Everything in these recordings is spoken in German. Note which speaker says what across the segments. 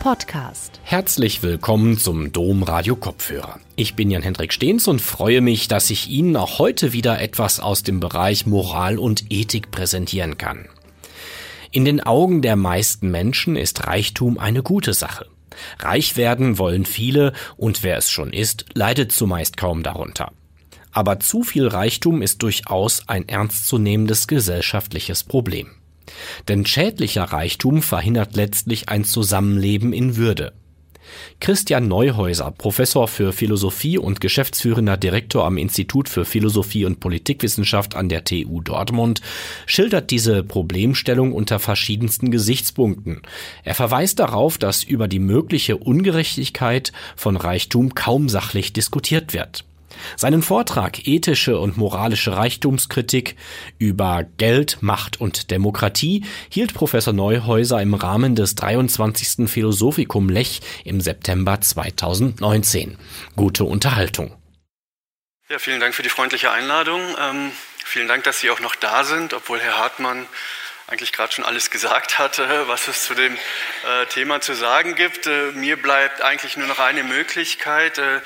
Speaker 1: Podcast.
Speaker 2: Herzlich willkommen zum Dom Radio Kopfhörer. Ich bin Jan-Hendrik Stehns und freue mich, dass ich Ihnen auch heute wieder etwas aus dem Bereich Moral und Ethik präsentieren kann. In den Augen der meisten Menschen ist Reichtum eine gute Sache. Reich werden wollen viele und wer es schon ist, leidet zumeist kaum darunter. Aber zu viel Reichtum ist durchaus ein ernstzunehmendes gesellschaftliches Problem. Denn schädlicher Reichtum verhindert letztlich ein Zusammenleben in Würde. Christian Neuhäuser, Professor für Philosophie und geschäftsführender Direktor am Institut für Philosophie und Politikwissenschaft an der TU Dortmund, schildert diese Problemstellung unter verschiedensten Gesichtspunkten. Er verweist darauf, dass über die mögliche Ungerechtigkeit von Reichtum kaum sachlich diskutiert wird. Seinen Vortrag Ethische und moralische Reichtumskritik über Geld, Macht und Demokratie hielt Professor Neuhäuser im Rahmen des 23. Philosophikum Lech im September 2019. Gute Unterhaltung.
Speaker 3: Ja, vielen Dank für die freundliche Einladung. Ähm, vielen Dank, dass Sie auch noch da sind, obwohl Herr Hartmann eigentlich gerade schon alles gesagt hatte, was es zu dem äh, Thema zu sagen gibt. Äh, mir bleibt eigentlich nur noch eine Möglichkeit. Äh,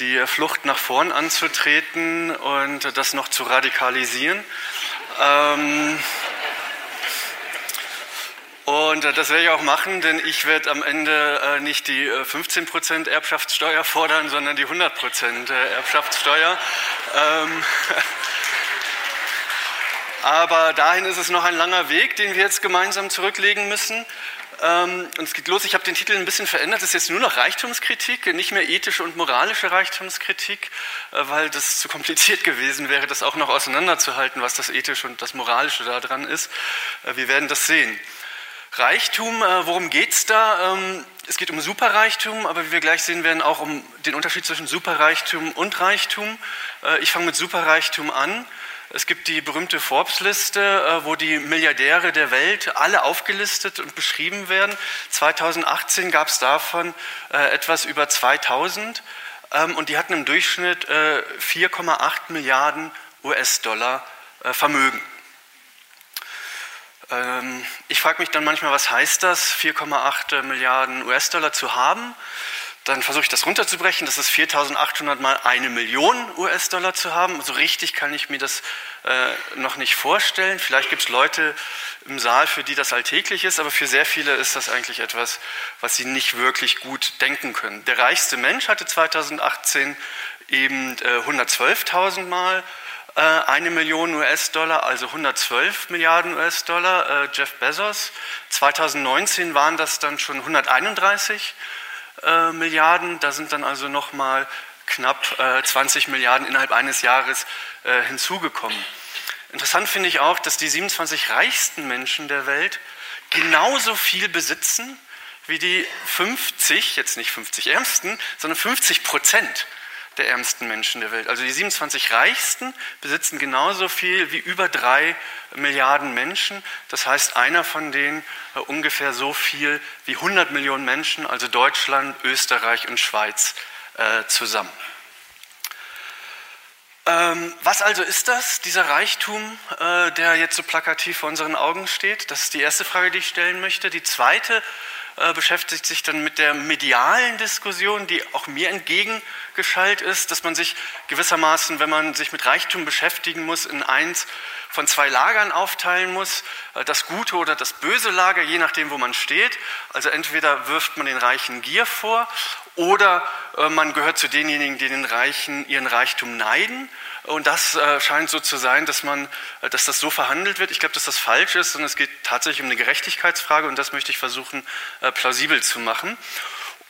Speaker 3: die Flucht nach vorn anzutreten und das noch zu radikalisieren. Ähm, und das werde ich auch machen, denn ich werde am Ende äh, nicht die 15% äh, Erbschaftssteuer fordern, sondern die 100% äh, Erbschaftssteuer. Ähm, aber dahin ist es noch ein langer Weg, den wir jetzt gemeinsam zurücklegen müssen. Ähm, und es geht los, ich habe den Titel ein bisschen verändert, es ist jetzt nur noch Reichtumskritik, nicht mehr ethische und moralische Reichtumskritik, äh, weil das zu kompliziert gewesen wäre, das auch noch auseinanderzuhalten, was das ethische und das moralische daran ist. Äh, wir werden das sehen. Reichtum, äh, worum geht es da? Ähm, es geht um Superreichtum, aber wie wir gleich sehen werden, auch um den Unterschied zwischen Superreichtum und Reichtum. Ich fange mit Superreichtum an. Es gibt die berühmte Forbes-Liste, äh, wo die Milliardäre der Welt alle aufgelistet und beschrieben werden. 2018 gab es davon äh, etwas über 2000 ähm, und die hatten im Durchschnitt 4,8 äh, Milliarden US-Dollar Vermögen. Ähm, ich frage mich dann manchmal, was heißt das, 4,8 Milliarden US-Dollar zu haben? Dann versuche ich das runterzubrechen. Das ist 4.800 mal eine Million US-Dollar zu haben. So richtig kann ich mir das äh, noch nicht vorstellen. Vielleicht gibt es Leute im Saal, für die das alltäglich ist, aber für sehr viele ist das eigentlich etwas, was sie nicht wirklich gut denken können. Der reichste Mensch hatte 2018 eben äh, 112.000 mal äh, eine Million US-Dollar, also 112 Milliarden US-Dollar. Äh, Jeff Bezos. 2019 waren das dann schon 131 äh, Milliarden. Da sind dann also nochmal knapp äh, 20 Milliarden innerhalb eines Jahres äh, hinzugekommen. Interessant finde ich auch, dass die 27 reichsten Menschen der Welt genauso viel besitzen wie die 50, jetzt nicht 50 ärmsten, sondern 50 Prozent der ärmsten Menschen der Welt. Also die 27 reichsten besitzen genauso viel wie über drei Milliarden Menschen. Das heißt, einer von denen äh, ungefähr so viel wie 100 Millionen Menschen, also Deutschland, Österreich und Schweiz äh, zusammen. Ähm, was also ist das, dieser Reichtum, äh, der jetzt so plakativ vor unseren Augen steht? Das ist die erste Frage, die ich stellen möchte. Die zweite äh, beschäftigt sich dann mit der medialen Diskussion, die auch mir entgegengeschaltet ist, dass man sich gewissermaßen, wenn man sich mit Reichtum beschäftigen muss, in eins von zwei Lagern aufteilen muss, äh, das gute oder das böse Lager, je nachdem, wo man steht. Also entweder wirft man den Reichen Gier vor oder äh, man gehört zu denjenigen, die den Reichen ihren Reichtum neiden und das äh, scheint so zu sein, dass, man, äh, dass das so verhandelt wird. Ich glaube, dass das falsch ist und es geht tatsächlich um eine Gerechtigkeitsfrage und das möchte ich versuchen, äh, plausibel zu machen.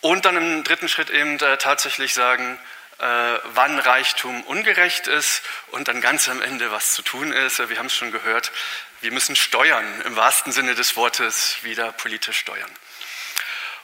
Speaker 3: Und dann im dritten Schritt eben äh, tatsächlich sagen, äh, wann Reichtum ungerecht ist und dann ganz am Ende, was zu tun ist. Wir haben es schon gehört, wir müssen steuern, im wahrsten Sinne des Wortes wieder politisch steuern.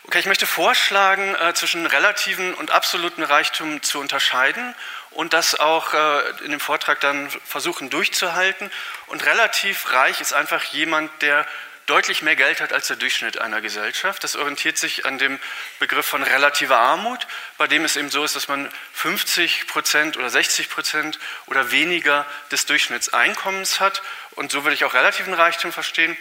Speaker 3: Okay, ich möchte vorschlagen, äh, zwischen relativen und absoluten Reichtum zu unterscheiden und das auch äh, in dem Vortrag dann versuchen durchzuhalten. Und relativ reich ist einfach jemand, der deutlich mehr Geld hat als der Durchschnitt einer Gesellschaft. Das orientiert sich an dem Begriff von relativer Armut, bei dem es eben so ist, dass man 50 Prozent oder 60 Prozent oder weniger des Durchschnittseinkommens hat. Und so würde ich auch relativen Reichtum verstehen.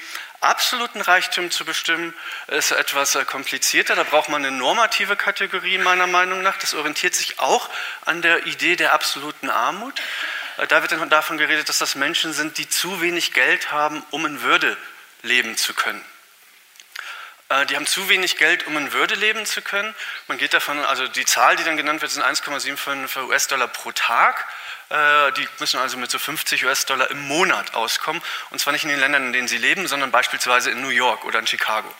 Speaker 3: Absoluten Reichtum zu bestimmen ist etwas äh, komplizierter. Da braucht man eine normative Kategorie meiner Meinung nach. Das orientiert sich auch an der Idee der absoluten Armut. Äh, da wird dann davon geredet, dass das Menschen sind, die zu wenig Geld haben, um in Würde leben zu können. Äh, die haben zu wenig Geld, um in Würde leben zu können. Man geht davon, also die Zahl, die dann genannt wird, sind 1,75 US-Dollar pro Tag. Äh, die müssen also mit so 50 US-Dollar im Monat auskommen. Und zwar nicht in den Ländern, in denen sie leben, sondern beispielsweise in New York oder in Chicago.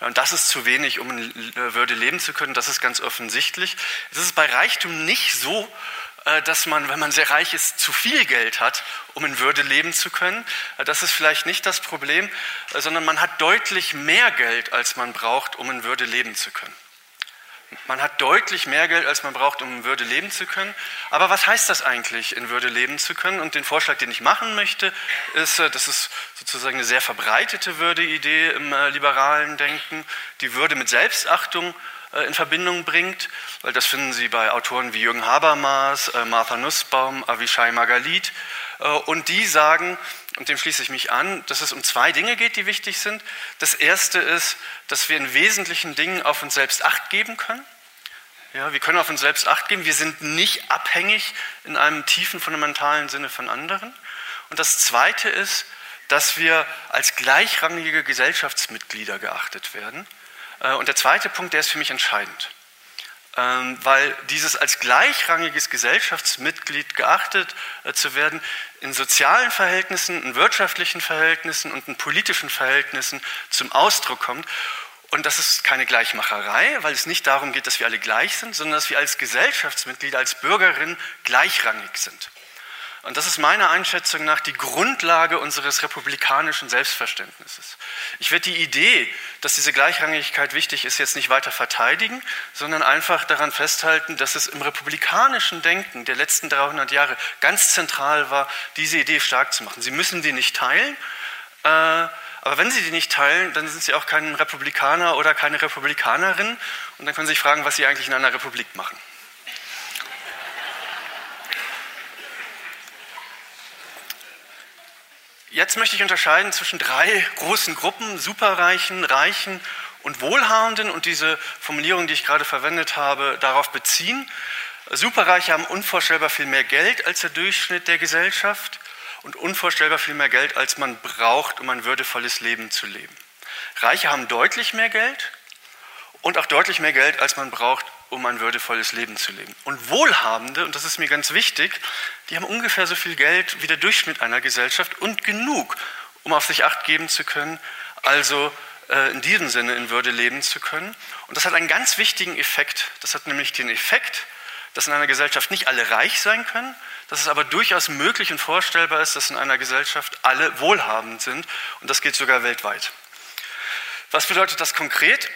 Speaker 3: Und das ist zu wenig, um in Würde leben zu können. Das ist ganz offensichtlich. Es ist bei Reichtum nicht so, äh, dass man, wenn man sehr reich ist, zu viel Geld hat, um in Würde leben zu können. Äh, das ist vielleicht nicht das Problem, äh, sondern man hat deutlich mehr Geld, als man braucht, um in Würde leben zu können. Man hat deutlich mehr Geld, als man braucht, um in Würde leben zu können. Aber was heißt das eigentlich, in Würde leben zu können? Und den Vorschlag, den ich machen möchte, ist, das ist sozusagen eine sehr verbreitete Würde-Idee im liberalen Denken, die Würde mit Selbstachtung äh, in Verbindung bringt, weil das finden Sie bei Autoren wie Jürgen Habermas, äh, Martha Nussbaum, Avishai Magalit. Äh, und die sagen, und dem schließe ich mich an, dass es um zwei Dinge geht, die wichtig sind. Das erste ist, dass wir in wesentlichen Dingen auf uns selbst Acht geben können. Ja, wir können auf uns selbst Acht geben. Wir sind nicht abhängig in einem tiefen, fundamentalen Sinne von anderen. Und das zweite ist, dass wir als gleichrangige Gesellschaftsmitglieder geachtet werden. Äh, und der zweite Punkt, der ist für mich entscheidend, weil dieses als gleichrangiges Gesellschaftsmitglied geachtet äh, zu werden, in sozialen Verhältnissen, in wirtschaftlichen Verhältnissen und in politischen Verhältnissen zum Ausdruck kommt. Und das ist keine Gleichmacherei, weil es nicht darum geht, dass wir alle gleich sind, sondern dass wir als Gesellschaftsmitglieder, als Bürgerinnen gleichrangig sind. Und das ist meiner Einschätzung nach die Grundlage unseres republikanischen Selbstverständnisses. Ich werde die Idee, dass diese Gleichrangigkeit wichtig ist, jetzt nicht weiter verteidigen, sondern einfach daran festhalten, dass es im republikanischen Denken der letzten 300 Jahre ganz zentral war, diese Idee stark zu machen. Sie müssen die nicht teilen, äh, aber wenn Sie die nicht teilen, dann sind Sie auch kein Republikaner oder keine Republikanerin und dann können Sie sich fragen, was Sie eigentlich in einer Republik machen. Jetzt möchte ich unterscheiden zwischen drei großen Gruppen, Superreichen, Reichen und Wohlhabenden und diese Formulierung, die ich gerade verwendet habe, darauf beziehen. Superreiche haben unvorstellbar viel mehr Geld als der Durchschnitt der Gesellschaft und unvorstellbar viel mehr Geld, als man braucht, um ein würdevolles Leben zu leben. Reiche haben deutlich mehr Geld und auch deutlich mehr Geld, als man braucht, um ein würdevolles Leben zu leben. Und Wohlhabende, und das ist mir ganz wichtig, die haben ungefähr so viel Geld wie der Durchschnitt einer Gesellschaft und genug, um auf sich acht geben zu können, also äh, in diesem Sinne in Würde leben zu können. Und das hat einen ganz wichtigen Effekt. Das hat nämlich den Effekt, dass in einer Gesellschaft nicht alle reich sein können, dass es aber durchaus möglich und vorstellbar ist, dass in einer Gesellschaft alle wohlhabend sind. Und das geht sogar weltweit. Was bedeutet das konkret?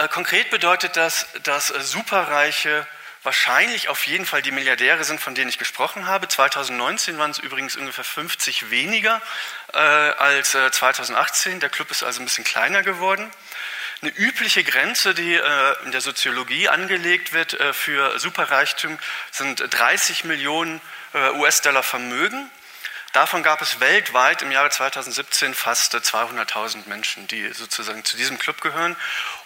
Speaker 3: Äh, konkret bedeutet das, dass äh, Superreiche wahrscheinlich auf jeden Fall die Milliardäre sind, von denen ich gesprochen habe. 2019 waren es übrigens ungefähr 50 weniger äh, als äh, 2018. Der Club ist also ein bisschen kleiner geworden. Eine übliche Grenze, die äh, in der Soziologie angelegt wird äh, für Superreichtum, sind 30 Millionen US-Dollar Vermögen. Davon gab es weltweit im Jahre 2017 fast 200.000 Menschen, die sozusagen zu diesem Club gehören.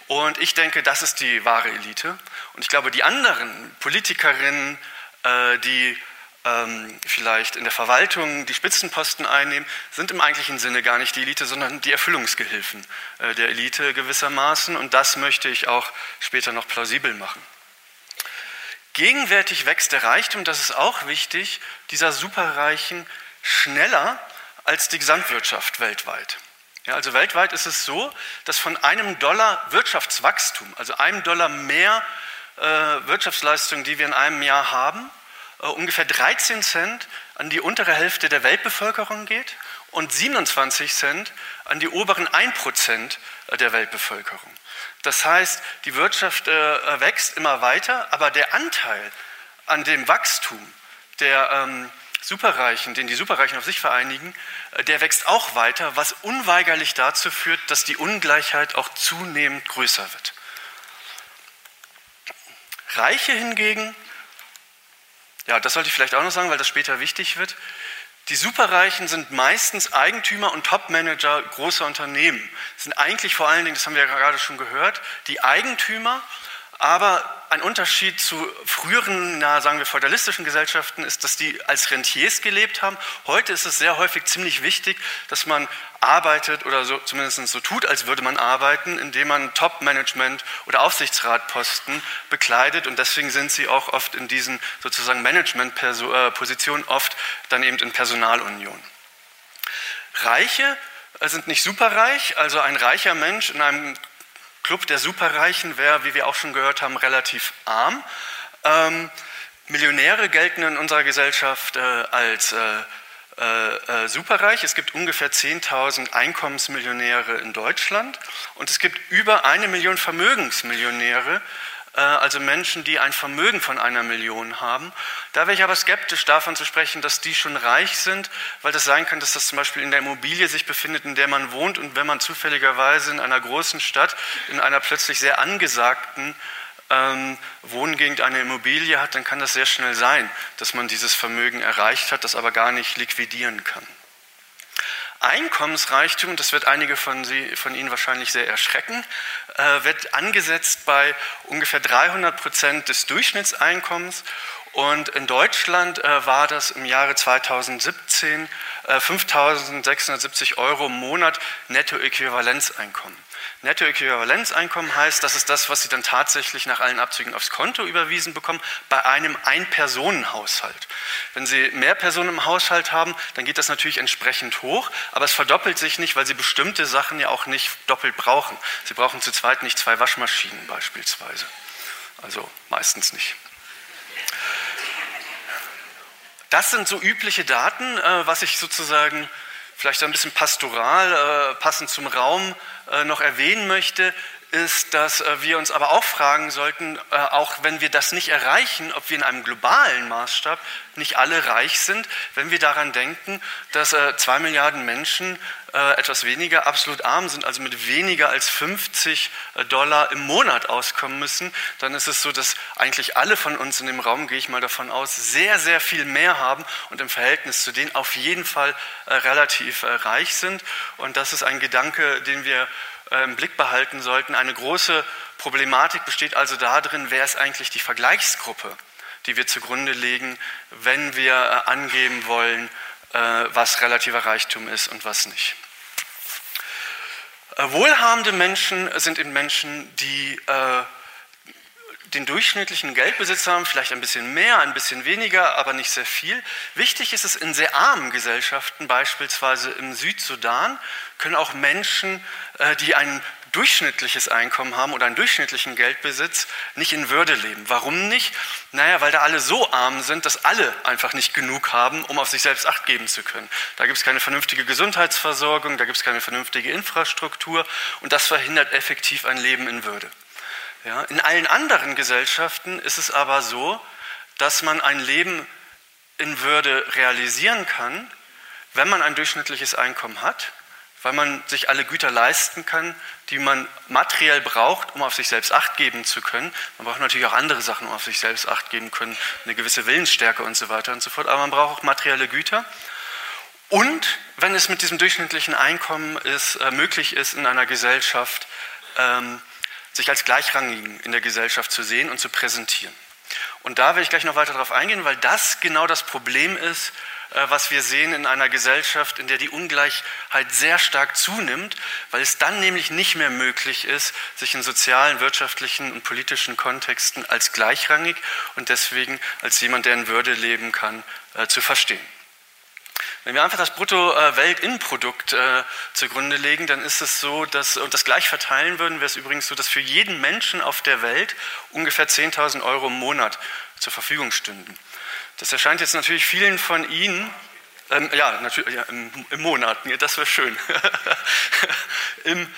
Speaker 3: Und ich denke, das ist die wahre Elite. Und ich glaube, die anderen Politikerinnen, äh, die ähm, vielleicht in der Verwaltung die Spitzenposten einnehmen, sind im eigentlichen Sinne gar nicht die Elite, sondern die Erfüllungsgehilfen äh, der Elite gewissermaßen. Und das möchte ich auch später noch plausibel machen. Gegenwärtig wächst der Reichtum, das ist auch wichtig, dieser Superreichen schneller als die Gesamtwirtschaft weltweit. Ja, also weltweit ist es so, dass von einem Dollar Wirtschaftswachstum, also einem Dollar mehr äh, Wirtschaftsleistung, die wir in einem Jahr haben, äh, ungefähr 13 Cent an die untere Hälfte der Weltbevölkerung geht und 27 Cent an die oberen 1 Prozent der Weltbevölkerung. Das heißt, die Wirtschaft äh, wächst immer weiter, aber der Anteil an dem Wachstum der ähm, Superreichen, den die Superreichen auf sich vereinigen, äh, der wächst auch weiter, was unweigerlich dazu führt, dass die Ungleichheit auch zunehmend größer wird. Reiche hingegen, ja, das sollte ich vielleicht auch noch sagen, weil das später wichtig wird, die Superreichen sind meistens Eigentümer und Topmanager großer Unternehmen. Das sind eigentlich vor allen Dingen, das haben wir ja gerade schon gehört, die Eigentümer aber ein Unterschied zu früheren, na, sagen wir, feudalistischen Gesellschaften ist, dass die als Rentiers gelebt haben. Heute ist es sehr häufig ziemlich wichtig, dass man arbeitet oder so, zumindest so tut, als würde man arbeiten, indem man Top-Management oder Aufsichtsratposten bekleidet. Und deswegen sind sie auch oft in diesen sozusagen Management-Positionen, oft dann eben in Personalunion. Reiche sind nicht superreich, also ein reicher Mensch in einem Club der Superreichen wäre, wie wir auch schon gehört haben, relativ arm. Ähm, Millionäre gelten in unserer Gesellschaft äh, als äh, äh, äh superreich. Es gibt ungefähr 10.000 Einkommensmillionäre in Deutschland und es gibt über eine Million Vermögensmillionäre also Menschen, die ein Vermögen von einer Million haben. Da wäre ich aber skeptisch davon zu sprechen, dass die schon reich sind, weil das sein kann, dass das zum Beispiel in der Immobilie sich befindet, in der man wohnt und wenn man zufälligerweise in einer großen Stadt, in einer plötzlich sehr angesagten ähm, Wohngegend eine Immobilie hat, dann kann das sehr schnell sein, dass man dieses Vermögen erreicht hat, das aber gar nicht liquidieren kann. Einkommensreichtum, das wird einige von, Sie, von Ihnen wahrscheinlich sehr erschrecken, äh, wird angesetzt bei ungefähr 300 Prozent des Durchschnittseinkommens. Und in Deutschland äh, war das im Jahre 2017 äh, 5.670 Euro im Monat Nettoäquivalenzeinkommen. Nettoäquivalenzeinkommen heißt, das ist das, was Sie dann tatsächlich nach allen Abzügen aufs Konto überwiesen bekommen, bei einem Ein-Personen-Haushalt. Wenn Sie mehr Personen im Haushalt haben, dann geht das natürlich entsprechend hoch, aber es verdoppelt sich nicht, weil Sie bestimmte Sachen ja auch nicht doppelt brauchen. Sie brauchen zu zweit nicht zwei Waschmaschinen beispielsweise. Also meistens nicht. Das sind so übliche Daten, äh, was ich sozusagen vielleicht ein bisschen pastoral, äh, passend zum Raum äh, noch erwähnen möchte, ist, dass äh, wir uns aber auch fragen sollten, auch wenn wir das nicht erreichen, ob wir in einem globalen Maßstab nicht alle reich sind, wenn wir daran denken, dass zwei Milliarden Menschen etwas weniger absolut arm sind, also mit weniger als 50 Dollar im Monat auskommen müssen, dann ist es so, dass eigentlich alle von uns in dem Raum, gehe ich mal davon aus, sehr, sehr viel mehr haben und im Verhältnis zu denen auf jeden Fall relativ reich sind. Und das ist ein Gedanke, den wir äh, im Blick behalten sollten. Eine große Problematik besteht also darin, wer ist eigentlich die Vergleichsgruppe, die wir zugrunde legen, wenn wir äh, angeben wollen, äh, was relativer Reichtum ist und was nicht. Wohlhabende Menschen sind eben Menschen, die den durchschnittlichen Geldbesitz haben, vielleicht ein bisschen mehr, ein bisschen weniger, aber nicht sehr viel. Wichtig ist es in sehr armen Gesellschaften, beispielsweise im Südsudan, können auch Menschen, äh, die ein durchschnittliches Einkommen haben oder einen durchschnittlichen Geldbesitz, nicht in Würde leben. Warum nicht? Naja, weil da alle so arm sind, dass alle einfach nicht genug haben, um auf sich selbst Acht geben zu können. Da gibt es keine vernünftige Gesundheitsversorgung, da gibt es keine vernünftige Infrastruktur und das verhindert effektiv ein Leben in Würde. Ja, in allen anderen Gesellschaften ist es aber so, dass man ein Leben in Würde realisieren kann, wenn man ein durchschnittliches Einkommen hat, weil man sich alle Güter leisten kann, die man materiell braucht, um auf sich selbst Acht geben zu können. Man braucht natürlich auch andere Sachen, um auf sich selbst Acht geben können, eine gewisse Willensstärke und so weiter und so fort. Aber man braucht auch materielle Güter. Und wenn es mit diesem durchschnittlichen Einkommen ist, äh, möglich ist, in einer Gesellschaft ähm, sich als Gleichrangigen in der Gesellschaft zu sehen und zu präsentieren. Und da will ich gleich noch weiter darauf eingehen, weil das genau das Problem ist, was wir sehen in einer Gesellschaft, in der die Ungleichheit sehr stark zunimmt, weil es dann nämlich nicht mehr möglich ist, sich in sozialen, wirtschaftlichen und politischen Kontexten als gleichrangig und deswegen als jemand, der in Würde leben kann, äh, zu verstehen. Wenn wir einfach das Brutto-Weltinprodukt äh, zugrunde legen, dann ist es so, dass, und das gleich verteilen würden, wäre es übrigens so, dass für jeden Menschen auf der Welt ungefähr 10.000 Euro im Monat zur Verfügung stünden. Das erscheint jetzt natürlich vielen von Ihnen, ähm, ja, natürlich, ja, im, im, Monat, das wäre schön, Im,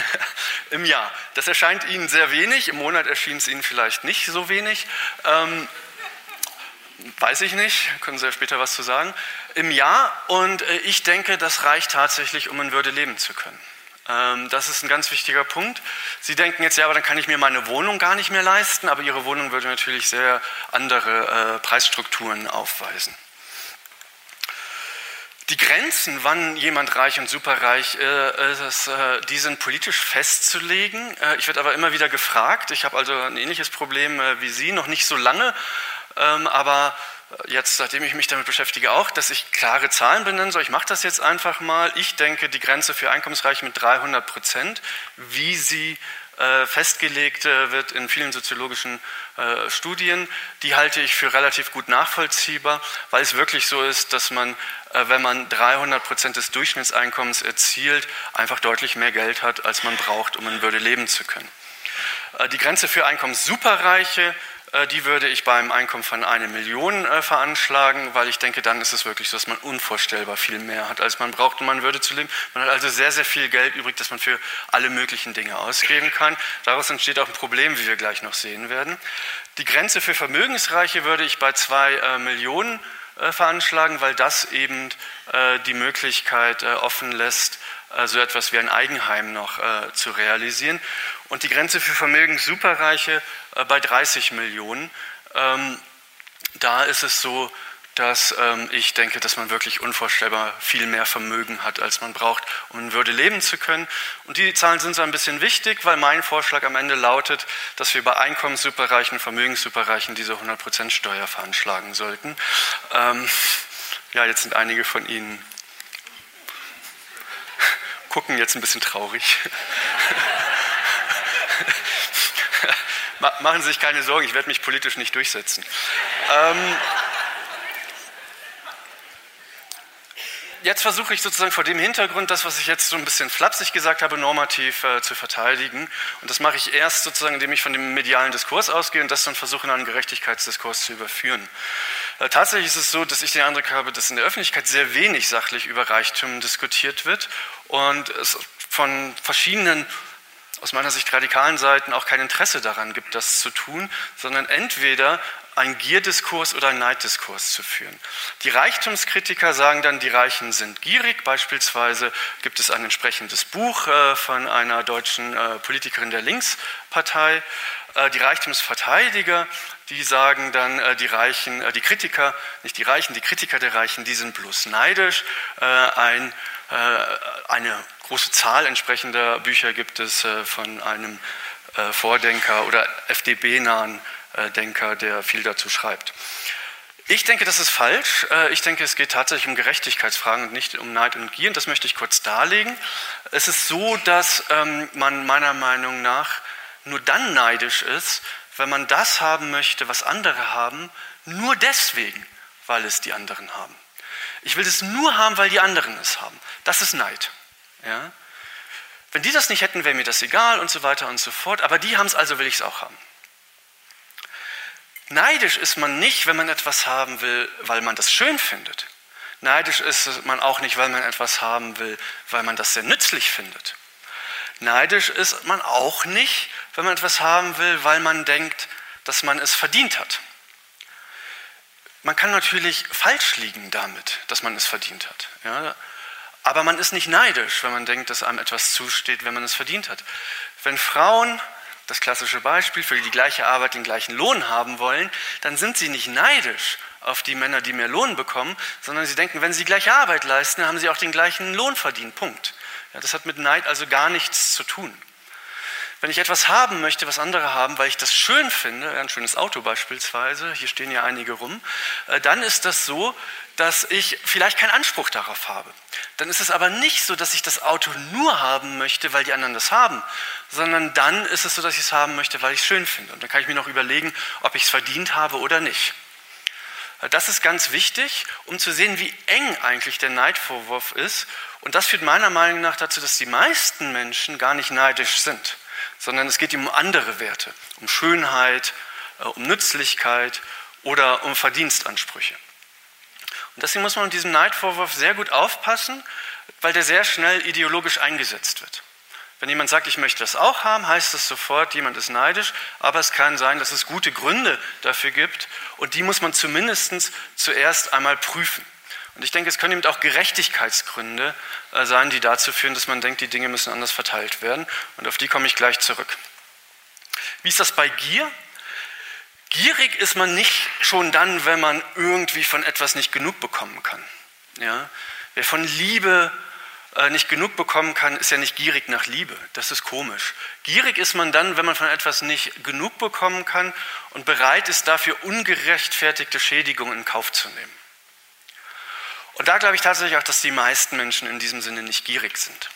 Speaker 3: im Jahr. Das erscheint Ihnen sehr wenig, im Monat erschien es Ihnen vielleicht nicht so wenig. Ähm, Weiß ich nicht, können Sie ja später was zu sagen. Im Jahr und äh, ich denke, das reicht tatsächlich, um in Würde leben zu können. Ähm, das ist ein ganz wichtiger Punkt. Sie denken jetzt, ja, aber dann kann ich mir meine Wohnung gar nicht mehr leisten, aber Ihre Wohnung würde natürlich sehr andere äh, Preisstrukturen aufweisen. Die Grenzen, wann jemand reich und superreich äh, ist, äh, die sind politisch festzulegen. Äh, ich werde aber immer wieder gefragt. Ich habe also ein ähnliches Problem äh, wie Sie, noch nicht so lange, ähm, aber jetzt, seitdem ich mich damit beschäftige, auch, dass ich klare Zahlen benennen soll. Ich mache das jetzt einfach mal. Ich denke, die Grenze für Einkommensreiche mit 300 Prozent, wie sie äh, festgelegt äh, wird in vielen soziologischen äh, Studien, die halte ich für relativ gut nachvollziehbar, weil es wirklich so ist, dass man, wenn man 300 Prozent des Durchschnittseinkommens erzielt, einfach deutlich mehr Geld hat, als man braucht, um in Würde leben zu können. Die Grenze für Einkommenssuperreiche äh, die würde ich beim Einkommen von einer Million äh, veranschlagen, weil ich denke, dann ist es wirklich so, dass man unvorstellbar viel mehr hat, als man braucht, um an Würde zu leben. Man hat also sehr, sehr viel Geld übrig, das man für alle möglichen Dinge ausgeben kann. Daraus entsteht auch ein Problem, wie wir gleich noch sehen werden. Die Grenze für Vermögensreiche würde ich bei zwei äh, Millionen veranschlagen, weil das eben die Möglichkeit offen lässt, so etwas wie ein Eigenheim noch zu realisieren und die Grenze für Vermögenssuperreiche äh, bei 30 Millionen. Ähm, da ist es so, dass ähm, ich denke, dass man wirklich unvorstellbar viel mehr Vermögen hat, als man braucht, um in Würde leben zu können. Und die Zahlen sind so ein bisschen wichtig, weil mein Vorschlag am Ende lautet, dass wir bei Einkommenssuperreichen, Vermögenssuperreichen diese 100% Steuer veranschlagen sollten. Ähm, ja, jetzt sind einige von Ihnen gucken jetzt ein bisschen traurig. Machen Sie sich keine Sorgen, ich werde mich politisch nicht durchsetzen. Ähm, jetzt versuche ich sozusagen vor dem Hintergrund, das, was ich jetzt so ein bisschen flapsig gesagt habe, normativ äh, zu verteidigen. Und das mache ich erst sozusagen, indem ich von dem medialen Diskurs ausgehe und das dann versuche, in einen Gerechtigkeitsdiskurs zu überführen. Äh, tatsächlich ist es so, dass ich den Eindruck habe, dass in der Öffentlichkeit sehr wenig sachlich über Reichtum diskutiert wird und es von verschiedenen aus meiner Sicht radikalen Seiten auch kein Interesse daran gibt, das zu tun, sondern entweder einen Gierdiskurs oder einen Neiddiskurs zu führen. Die Reichtumskritiker sagen dann, die Reichen sind gierig. Beispielsweise gibt es ein entsprechendes Buch äh, von einer deutschen äh, Politikerin der Linkspartei. Äh, die Reichtumsverteidiger, die sagen dann, die Reichen, die Kritiker, nicht die Reichen, die Kritiker der Reichen, die sind bloß neidisch. Ein, eine große Zahl entsprechender Bücher gibt es äh, von einem äh, Vordenker oder FDB-nahen äh, Denker, der viel dazu schreibt. Ich denke, das ist falsch. Ich denke, es geht tatsächlich um Gerechtigkeitsfragen und nicht um Neid und Gier. Und das möchte ich kurz darlegen. Es ist so, dass ähm, man meiner Meinung nach nur dann neidisch ist, wenn man das haben möchte, was andere haben, nur deswegen, weil es die anderen haben. Ich will es nur haben, weil die anderen es haben. Das ist Neid. Ja? Wenn die das nicht hätten, wäre mir das egal und so weiter und so fort. Aber die haben es, also will ich es auch haben. Neidisch ist man nicht, wenn man etwas haben will, weil man das schön findet. Neidisch ist man auch nicht, weil man etwas haben will, weil man das sehr nützlich findet. Neidisch ist man auch nicht, wenn man etwas haben will, weil man denkt, dass man es verdient hat. Man kann natürlich falsch liegen damit, dass man es verdient hat. Ja, aber man ist nicht neidisch, wenn man denkt, dass einem etwas zusteht, wenn man es verdient hat. Wenn Frauen, das klassische Beispiel, für die gleiche Arbeit den gleichen Lohn haben wollen, dann sind sie nicht neidisch auf die Männer, die mehr Lohn bekommen, sondern sie denken, wenn sie gleiche Arbeit leisten, haben sie auch den gleichen Lohn verdient. Punkt. Ja, das hat mit Neid also gar nichts zu tun. Wenn ich etwas haben möchte, was andere haben, weil ich das schön finde, ein schönes Auto beispielsweise, hier stehen ja einige rum, äh, dann ist das so, dass ich vielleicht keinen Anspruch darauf habe. Dann ist es aber nicht so, dass ich das Auto nur haben möchte, weil die anderen das haben, sondern dann ist es so, dass ich es haben möchte, weil ich es schön finde. Und dann kann ich mir noch überlegen, ob ich es verdient habe oder nicht. Das ist ganz wichtig, um zu sehen, wie eng eigentlich der Neidvorwurf ist. Und das führt meiner Meinung nach dazu, dass die meisten Menschen gar nicht neidisch sind, sondern es geht ihm um andere Werte, um Schönheit, äh, um Nützlichkeit oder um Verdienstansprüche. Und deswegen muss man mit diesem Neidvorwurf sehr gut aufpassen, weil der sehr schnell ideologisch eingesetzt wird. Wenn jemand sagt, ich möchte das auch haben, heißt das sofort, jemand ist neidisch, aber es kann sein, dass es gute Gründe dafür gibt und die muss man zumindest zuerst einmal prüfen. Und ich denke, es können eben auch Gerechtigkeitsgründe äh, sein, die dazu führen, dass man denkt, die Dinge müssen anders verteilt werden. Und auf die komme ich gleich zurück. Wie ist das bei Gier? Gierig ist man nicht schon dann, wenn man irgendwie von etwas nicht genug bekommen kann. Ja? Wer von Liebe äh, nicht genug bekommen kann, ist ja nicht gierig nach Liebe. Das ist komisch. Gierig ist man dann, wenn man von etwas nicht genug bekommen kann und bereit ist, dafür ungerechtfertigte Schädigungen in Kauf zu nehmen. Und da glaube ich tatsächlich auch, dass die meisten Menschen in diesem Sinne nicht gierig sind.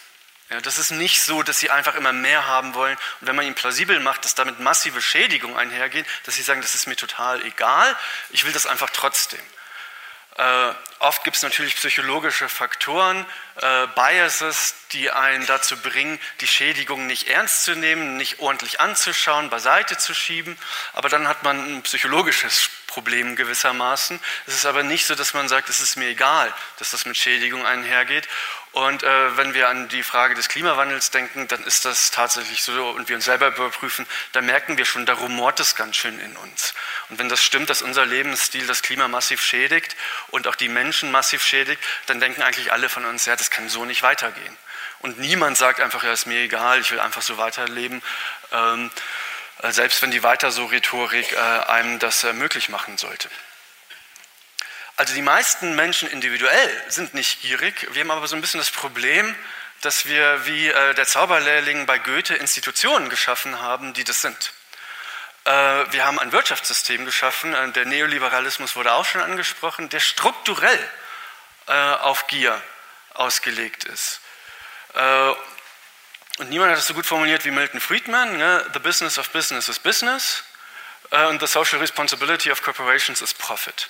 Speaker 3: Ja, das ist nicht so, dass sie einfach immer mehr haben wollen und wenn man ihnen plausibel macht, dass damit massive Schädigungen einhergehen, dass sie sagen, das ist mir total egal, ich will das einfach trotzdem. Äh, oft gibt es natürlich psychologische Faktoren, äh, Biases, die einen dazu bringen, die Schädigung nicht ernst zu nehmen, nicht ordentlich anzuschauen, beiseite zu schieben. Aber dann hat man ein psychologisches Problem gewissermaßen. Es ist aber nicht so, dass man sagt, es ist mir egal, dass das mit Schädigung einhergeht. Und äh, wenn wir an die Frage des Klimawandels denken, dann ist das tatsächlich so und wir uns selber überprüfen, da merken wir schon, da rumort es ganz schön in uns. Und wenn das stimmt, dass unser Lebensstil das Klima massiv schädigt und auch die Menschen massiv schädigt, dann denken eigentlich alle von uns, ja, das kann so nicht weitergehen. Und niemand sagt einfach, ja, ist mir egal, ich will einfach so weiterleben. Ähm, äh, selbst wenn die weiter so Rhetorik äh, einem das äh, möglich machen sollte. Also die meisten Menschen individuell sind nicht gierig. Wir haben aber so ein bisschen das Problem, dass wir wie äh, der Zauberlehrling bei Goethe Institutionen geschaffen haben, die das sind. Äh, wir haben ein Wirtschaftssystem geschaffen, äh, der Neoliberalismus wurde auch schon angesprochen, der strukturell auf Gier ausgelegt ist. Und niemand hat das so gut formuliert wie Milton Friedman, ne? The business of business is business and the social responsibility of corporations is profit.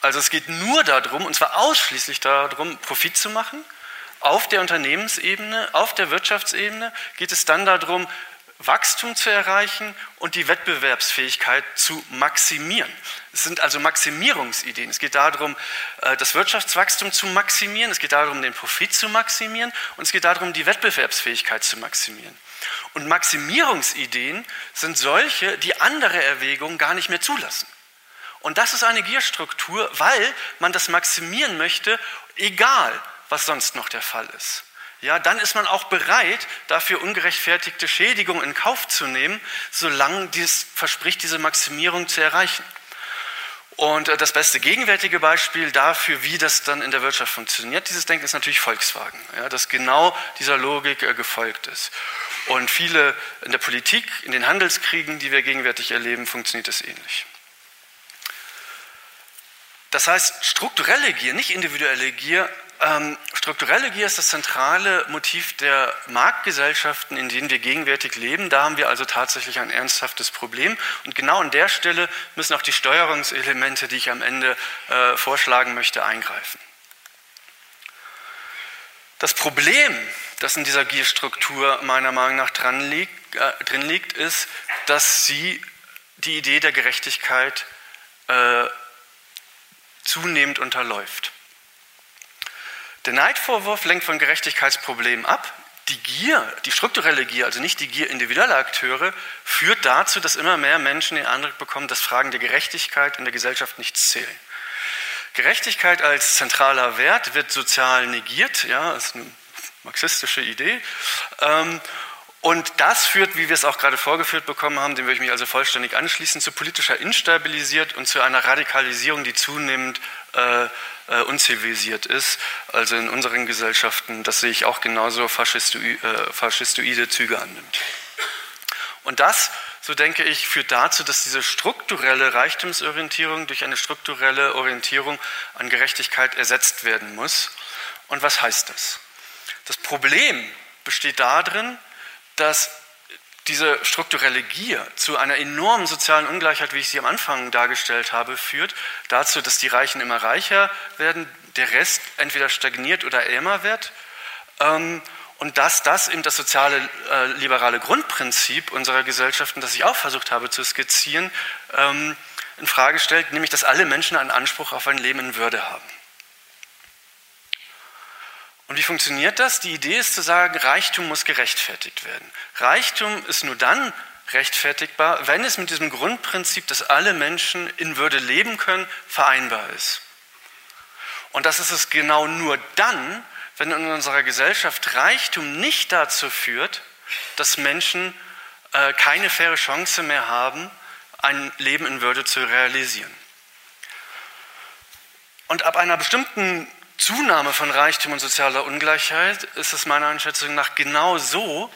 Speaker 3: Also es geht nur darum, und zwar ausschließlich darum, Profit zu machen. Auf der Unternehmensebene, auf der Wirtschaftsebene geht es dann darum, Wachstum zu erreichen und die Wettbewerbsfähigkeit zu maximieren. Es sind also Maximierungsideen. Es geht darum, äh, das Wirtschaftswachstum zu maximieren, es geht darum, den Profit zu maximieren und es geht darum, die Wettbewerbsfähigkeit zu maximieren. Und Maximierungsideen sind solche, die andere Erwägungen gar nicht mehr zulassen. Und das ist eine Gierstruktur, weil man das maximieren möchte, egal was sonst noch der Fall ist. Ja, dann ist man auch bereit, dafür ungerechtfertigte Schädigungen in Kauf zu nehmen, solange dies verspricht, diese Maximierung zu erreichen. Und äh, das beste gegenwärtige Beispiel dafür, wie das dann in der Wirtschaft funktioniert, dieses Denken ist natürlich Volkswagen, ja, das genau dieser Logik äh, gefolgt ist. Und viele in der Politik, in den Handelskriegen, die wir gegenwärtig erleben, funktioniert es ähnlich. Das heißt, strukturelle Gier, nicht individuelle Gier, ähm, strukturelle Gier ist das zentrale Motiv der Marktgesellschaften, in denen wir gegenwärtig leben. Da haben wir also tatsächlich ein ernsthaftes Problem. Und genau an der Stelle müssen auch die Steuerungselemente, die ich am Ende äh, vorschlagen möchte, eingreifen. Das Problem, das in dieser Gierstruktur meiner Meinung nach dran liegt, äh, drin liegt, ist, dass sie die Idee der Gerechtigkeit äh, zunehmend unterläuft. Der Neidvorwurf lenkt von Gerechtigkeitsproblemen ab. Die Gier, die strukturelle Gier, also nicht die Gier individueller Akteure, führt dazu, dass immer mehr Menschen den Eindruck bekommen, dass Fragen der Gerechtigkeit in der Gesellschaft nichts zählen. Gerechtigkeit als zentraler Wert wird sozial negiert, ja, ist eine marxistische Idee. Und das führt, wie wir es auch gerade vorgeführt bekommen haben, dem würde ich mich also vollständig anschließen, zu politischer Instabilität und zu einer Radikalisierung, die zunehmend äh, äh, unzivilisiert ist. Also in unseren Gesellschaften, das sehe ich auch genauso, faschistoide, äh, faschistoide Züge annimmt. Und das, so denke ich, führt dazu, dass diese strukturelle Reichtumsorientierung durch eine strukturelle Orientierung an Gerechtigkeit ersetzt werden muss. Und was heißt das? Das Problem besteht darin, dass diese strukturelle Gier zu einer enormen sozialen Ungleichheit, wie ich sie am Anfang dargestellt habe, führt dazu, dass die Reichen immer reicher werden, der Rest entweder stagniert oder ärmer wird. Ähm, und dass das eben das soziale äh, liberale Grundprinzip unserer Gesellschaften, das ich auch versucht habe zu skizzieren, ähm, in Frage stellt, nämlich dass alle Menschen einen Anspruch auf ein Leben in Würde haben. Und wie funktioniert das? Die Idee ist zu sagen, Reichtum muss gerechtfertigt werden. Reichtum ist nur dann rechtfertigbar, wenn es mit diesem Grundprinzip, dass alle Menschen in Würde leben können, vereinbar ist. Und das ist es genau nur dann, wenn in unserer Gesellschaft Reichtum nicht dazu führt, dass Menschen äh, keine faire Chance mehr haben, ein Leben in Würde zu realisieren. Und ab einer bestimmten Zunahme von Reichtum und sozialer Ungleichheit ist es meiner Einschätzung nach genau so,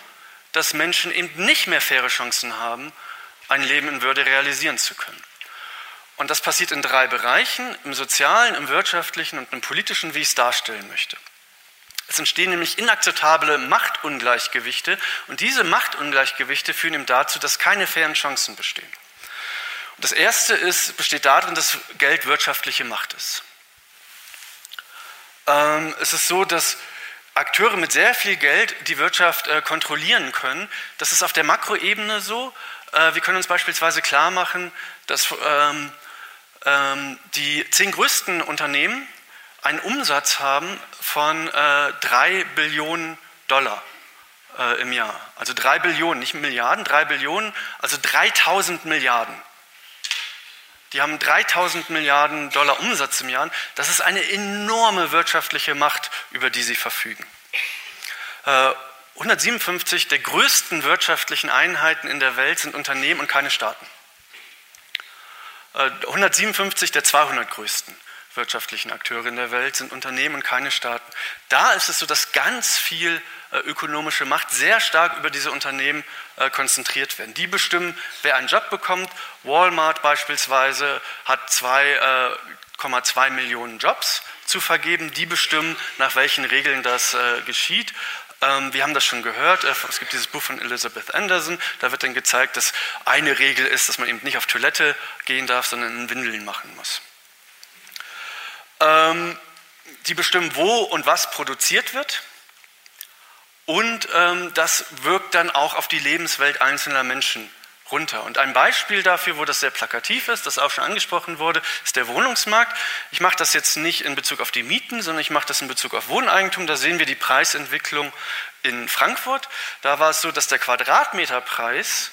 Speaker 3: dass Menschen eben nicht mehr faire Chancen haben, ein Leben in Würde realisieren zu können. Und das passiert in drei Bereichen, im sozialen, im wirtschaftlichen und im politischen, wie ich es darstellen möchte. Es entstehen nämlich inakzeptable Machtungleichgewichte und diese Machtungleichgewichte führen eben dazu, dass keine fairen Chancen bestehen. Und das erste ist, besteht darin, dass Geld wirtschaftliche Macht ist. Ähm, es ist so, dass Akteure mit sehr viel Geld die Wirtschaft äh, kontrollieren können. Das ist auf der Makroebene so. Äh, wir können uns beispielsweise klar machen, dass ähm, ähm, die zehn größten Unternehmen einen Umsatz haben von äh, drei Billionen Dollar äh, im Jahr. Also drei Billionen, nicht Milliarden, drei Billionen, also 3000 Milliarden. Die haben 3000 Milliarden Dollar Umsatz im Jahr. Das ist eine enorme wirtschaftliche Macht, über die sie verfügen. 157 äh, der größten wirtschaftlichen Einheiten in der Welt sind Unternehmen und keine Staaten. 157 äh, der 200 größten wirtschaftlichen Akteure in der Welt sind Unternehmen und keine Staaten. Da ist es so, dass ganz viel äh, ökonomische Macht sehr stark über diese Unternehmen äh, konzentriert werden. Die bestimmen, wer einen Job bekommt. Walmart beispielsweise hat 2,2 äh, Millionen Jobs zu vergeben. Die bestimmen, nach welchen Regeln das geschieht. Ähm, wir haben das schon gehört. Es gibt dieses Buch von Elizabeth Anderson. Da wird dann gezeigt, dass eine Regel ist, dass man eben nicht auf Toilette gehen darf, sondern in Windeln machen muss. Ähm, die bestimmen, wo und was produziert wird. Und ähm, das wirkt dann auch auf die Lebenswelt einzelner Menschen runter. Und ein Beispiel dafür, wo das sehr plakativ ist, das auch schon angesprochen wurde, ist der Wohnungsmarkt. Ich mache das jetzt nicht in Bezug auf die Mieten, sondern ich mache das in Bezug auf Wohneigentum. Da sehen wir die Preisentwicklung in Frankfurt. Da war es so, dass der Quadratmeterpreis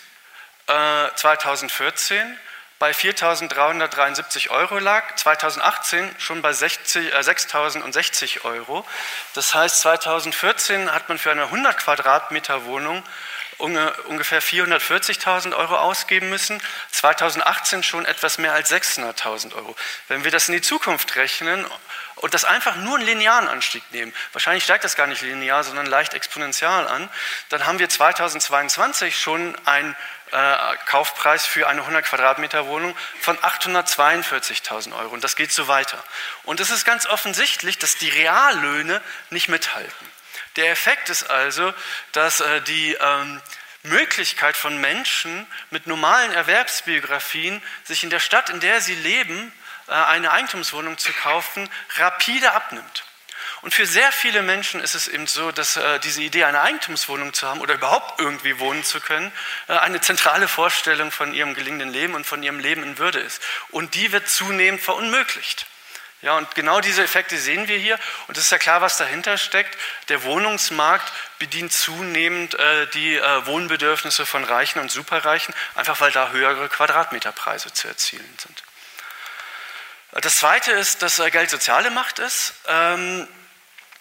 Speaker 3: äh, 2014 bei 4.373 Euro lag, 2018 schon bei 6.060 äh, Euro. Das heißt, 2014 hat man für eine 100 Quadratmeter Wohnung ungefähr 440.000 Euro ausgeben müssen, 2018 schon etwas mehr als 600.000 Euro. Wenn wir das in die Zukunft rechnen und das einfach nur einen linearen Anstieg nehmen, wahrscheinlich steigt das gar nicht linear, sondern leicht exponentiell an, dann haben wir 2022 schon ein äh, Kaufpreis für eine 100 Quadratmeter Wohnung von 842.000 Euro. Und das geht so weiter. Und es ist ganz offensichtlich, dass die Reallöhne nicht mithalten. Der Effekt ist also, dass äh, die ähm, Möglichkeit von Menschen mit normalen Erwerbsbiografien, sich in der Stadt, in der sie leben, äh, eine Eigentumswohnung zu kaufen, rapide abnimmt. Und für sehr viele Menschen ist es eben so, dass äh, diese Idee, eine Eigentumswohnung zu haben oder überhaupt irgendwie wohnen zu können, äh, eine zentrale Vorstellung von ihrem gelingenden Leben und von ihrem Leben in Würde ist. Und die wird zunehmend verunmöglicht. Ja, und genau diese Effekte sehen wir hier. Und es ist ja klar, was dahinter steckt. Der Wohnungsmarkt bedient zunehmend äh, die äh, Wohnbedürfnisse von Reichen und Superreichen, einfach weil da höhere Quadratmeterpreise zu erzielen sind. Das Zweite ist, dass äh, Geld soziale Macht ist. Ähm,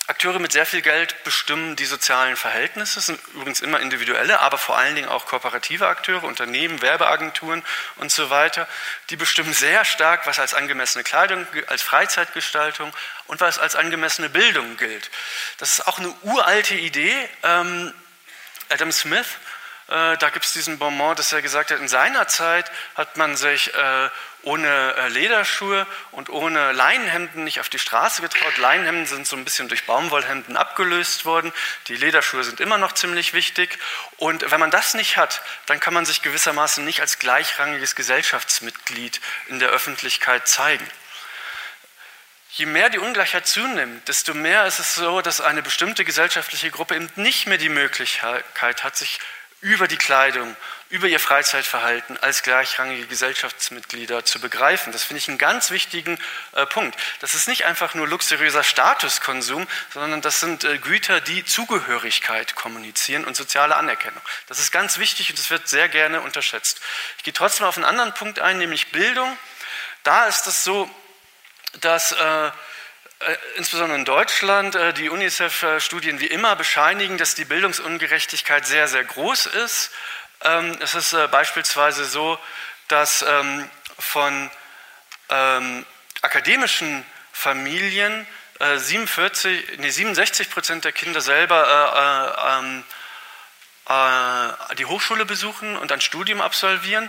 Speaker 3: Akteure mit sehr viel Geld bestimmen die sozialen Verhältnisse, das sind übrigens immer individuelle, aber vor allen Dingen auch kooperative Akteure, Unternehmen, Werbeagenturen und so weiter. Die bestimmen sehr stark, was als angemessene Kleidung, als Freizeitgestaltung und was als angemessene Bildung gilt. Das ist auch eine uralte Idee. Ähm, Adam Smith da gibt es diesen Bonbon, dass er gesagt hat, in seiner Zeit hat man sich äh, ohne äh, Lederschuhe und ohne Leinenhemden nicht auf die Straße getraut. Leinenhemden sind so ein bisschen durch Baumwollhemden abgelöst worden. Die Lederschuhe sind immer noch ziemlich wichtig. Und wenn man das nicht hat, dann kann man sich gewissermaßen nicht als gleichrangiges Gesellschaftsmitglied in der Öffentlichkeit zeigen. Je mehr die Ungleichheit zunimmt, desto mehr ist es so, dass eine bestimmte gesellschaftliche Gruppe eben nicht mehr die Möglichkeit hat, sich über die Kleidung, über ihr Freizeitverhalten als gleichrangige Gesellschaftsmitglieder zu begreifen. Das finde ich einen ganz wichtigen äh, Punkt. Das ist nicht einfach nur luxuriöser Statuskonsum, sondern das sind äh, Güter, die Zugehörigkeit kommunizieren und soziale Anerkennung. Das ist ganz wichtig und das wird sehr gerne unterschätzt. Ich gehe trotzdem auf einen anderen Punkt ein, nämlich Bildung. Da ist es so, dass äh, insbesondere in Deutschland äh, die UNICEF-Studien wie immer bescheinigen, dass die Bildungsungerechtigkeit sehr, sehr groß ist. Ähm, es ist äh, beispielsweise so, dass ähm, von ähm, akademischen Familien 47, nee, 67 Prozent der Kinder selber die Hochschule besuchen und ein Studium absolvieren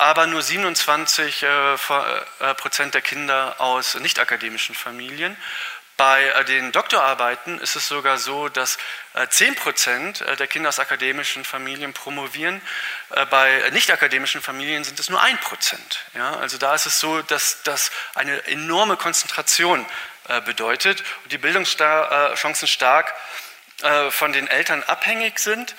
Speaker 3: aber nur 27 äh, äh, Prozent der Kinder aus nicht-akademischen Familien. Bei äh, den Doktorarbeiten ist es sogar so, dass 10 Prozent der Kinder aus akademischen Familien promovieren. Bei nicht-akademischen Familien sind es nur 1 Prozent. Ja, also da ist es so, dass das eine enorme Konzentration bedeutet und die Bildungschancen stark von den Eltern abhängig sind.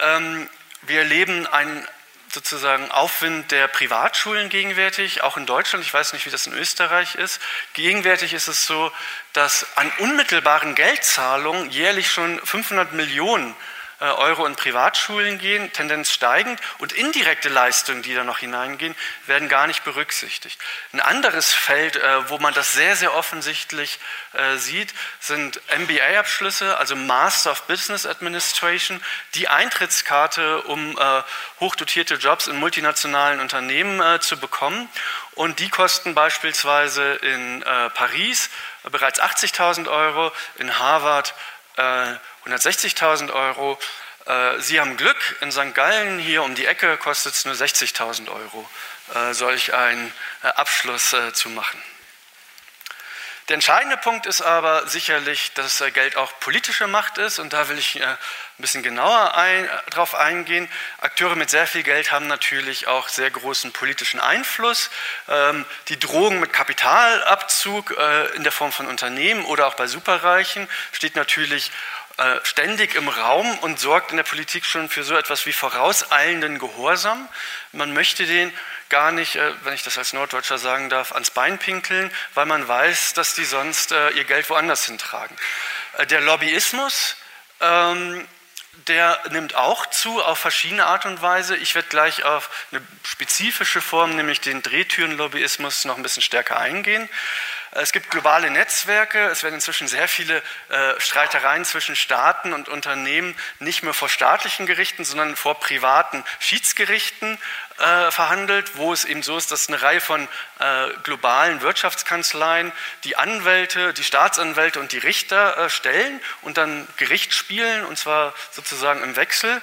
Speaker 3: Ähm, wir erleben einen sozusagen Aufwind der Privatschulen gegenwärtig, auch in Deutschland, ich weiß nicht, wie das in Österreich ist. Gegenwärtig ist es so, dass an unmittelbaren Geldzahlungen jährlich schon 500 Millionen Euro in Privatschulen gehen, Tendenz steigend, und indirekte Leistungen, die da noch hineingehen, werden gar nicht berücksichtigt. Ein anderes Feld, äh, wo man das sehr, sehr offensichtlich äh, sieht, sind MBA-Abschlüsse, also Master of Business Administration, die Eintrittskarte, um hochdotierte Jobs in multinationalen Unternehmen zu bekommen. Und die kosten beispielsweise in Paris bereits 80.000 Euro, in Harvard 160.000 Euro. Äh, Sie haben Glück, in St. Gallen hier um die Ecke kostet es nur 60.000 Euro, äh, solch einen äh, Abschluss zu machen. Der entscheidende Punkt ist aber sicherlich, dass Geld auch politische Macht ist und da will ich ein bisschen genauer ein, drauf eingehen. Akteure mit sehr viel Geld haben natürlich auch sehr großen politischen Einfluss. Ähm, die Drohung mit Kapitalabzug in der Form von Unternehmen oder auch bei Superreichen steht natürlich äh, ständig im Raum und sorgt in der Politik schon für so etwas wie vorauseilenden Gehorsam. Man möchte den gar nicht, äh, wenn ich das als Norddeutscher sagen darf, ans Bein pinkeln, weil man weiß, dass die sonst äh, ihr Geld woanders hintragen. Der Lobbyismus, ähm, der nimmt auch zu auf verschiedene Art und Weise. Ich werde gleich auf eine spezifische Form, nämlich den Drehtürenlobbyismus, noch ein bisschen stärker eingehen. Es gibt globale Netzwerke. Es werden inzwischen sehr viele äh, Streitereien zwischen Staaten und Unternehmen nicht mehr vor staatlichen Gerichten, sondern vor privaten Schiedsgerichten äh, verhandelt, wo es eben so ist, dass eine Reihe von äh, globalen Wirtschaftskanzleien die Anwälte, die Staatsanwälte und die Richter stellen und dann Gericht spielen, und zwar sozusagen im Wechsel.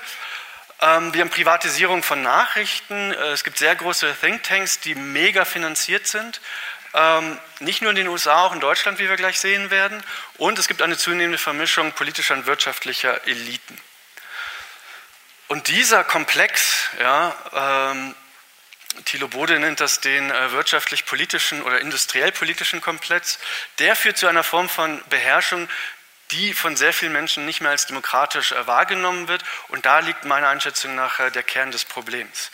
Speaker 3: Ähm, wir haben Privatisierung von Nachrichten. Es gibt sehr große Thinktanks, die mega finanziert sind. Ähm, nicht nur in den USA, auch in Deutschland, wie wir gleich sehen werden. Und es gibt eine zunehmende Vermischung politischer und wirtschaftlicher Eliten. Und dieser Komplex, ja, ähm, Thilo Bode nennt das den äh, wirtschaftlich-politischen oder industriell-politischen Komplex, der führt zu einer Form von Beherrschung, die von sehr vielen Menschen nicht mehr als demokratisch äh, wahrgenommen wird. Und da liegt meiner Einschätzung nach äh, der Kern des Problems.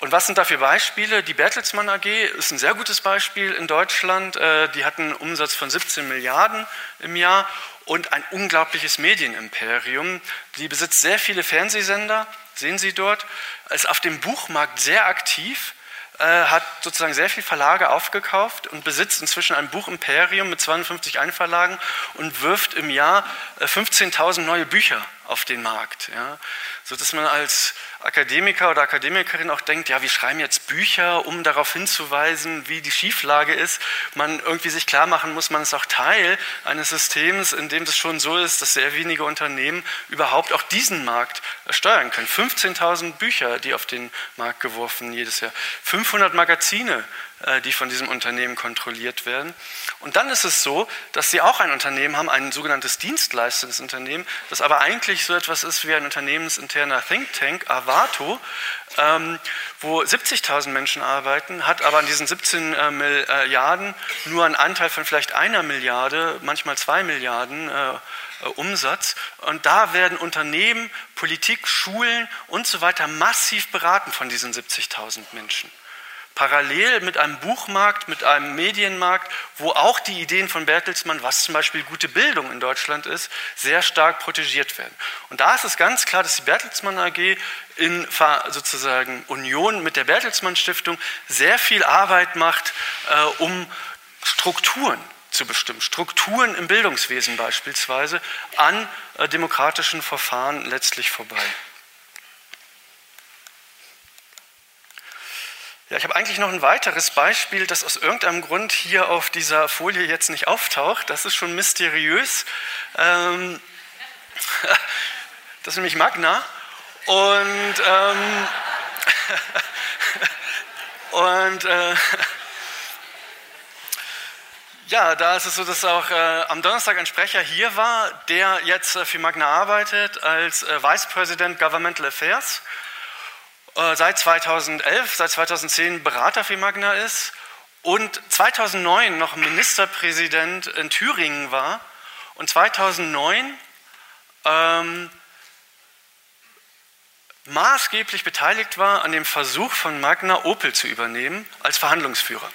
Speaker 3: Und was sind dafür Beispiele? Die Bertelsmann AG ist ein sehr gutes Beispiel in Deutschland. Äh, die hatten einen Umsatz von 17 Milliarden im Jahr und ein unglaubliches Medienimperium. Die besitzt sehr viele Fernsehsender, sehen Sie dort, ist auf dem Buchmarkt sehr aktiv, äh, hat sozusagen sehr viele Verlage aufgekauft und besitzt inzwischen ein Buchimperium mit 52 Einverlagen und wirft im Jahr 15.000 äh, neue Bücher auf den Markt. Sodass man als Akademiker oder Akademikerin auch denkt, ja, wir schreiben jetzt Bücher, um darauf hinzuweisen, wie die Schieflage ist. Man irgendwie sich klar machen muss, man ist auch Teil eines Systems, in dem es schon so ist, dass sehr wenige Unternehmen überhaupt auch diesen Markt steuern können. 15.000 Bücher, die auf den Markt geworfen jedes Jahr. 500 Magazine, die von diesem Unternehmen kontrolliert werden. Und dann ist es so, dass sie auch ein Unternehmen haben, ein sogenanntes Dienstleistungsunternehmen, das aber eigentlich so etwas ist wie ein unternehmensinterner Think Tank, Avato, ähm, wo 70.000 Menschen arbeiten, hat aber an diesen 17 äh, Milliarden nur einen Anteil von vielleicht einer Milliarde, manchmal zwei Milliarden äh, äh, Umsatz. Und da werden Unternehmen, Politik, Schulen und so weiter massiv beraten von diesen 70.000 Menschen parallel mit einem Buchmarkt, mit einem Medienmarkt, wo auch die Ideen von Bertelsmann, was zum Beispiel gute Bildung in Deutschland ist, sehr stark protegiert werden. Und da ist es ganz klar, dass die Bertelsmann AG in sozusagen Union mit der Bertelsmann Stiftung sehr viel Arbeit macht, äh, um Strukturen zu bestimmen, Strukturen im Bildungswesen beispielsweise, an äh, demokratischen Verfahren letztlich vorbei. Ja, ich habe eigentlich noch ein weiteres Beispiel, das aus irgendeinem Grund hier auf dieser Folie jetzt nicht auftaucht. Das ist schon mysteriös. Ähm, das ist nämlich Magna. Und, ähm, und äh, ja, da ist es so, dass auch äh, am Donnerstag ein Sprecher hier war, der jetzt äh, für Magna arbeitet als äh, Vice President Governmental Affairs. Äh, seit 2011, seit 2010 Berater für Magna ist und 2009 noch Ministerpräsident in Thüringen war und 2009 ähm, maßgeblich beteiligt war an dem Versuch von Magna Opel zu übernehmen als Verhandlungsführer.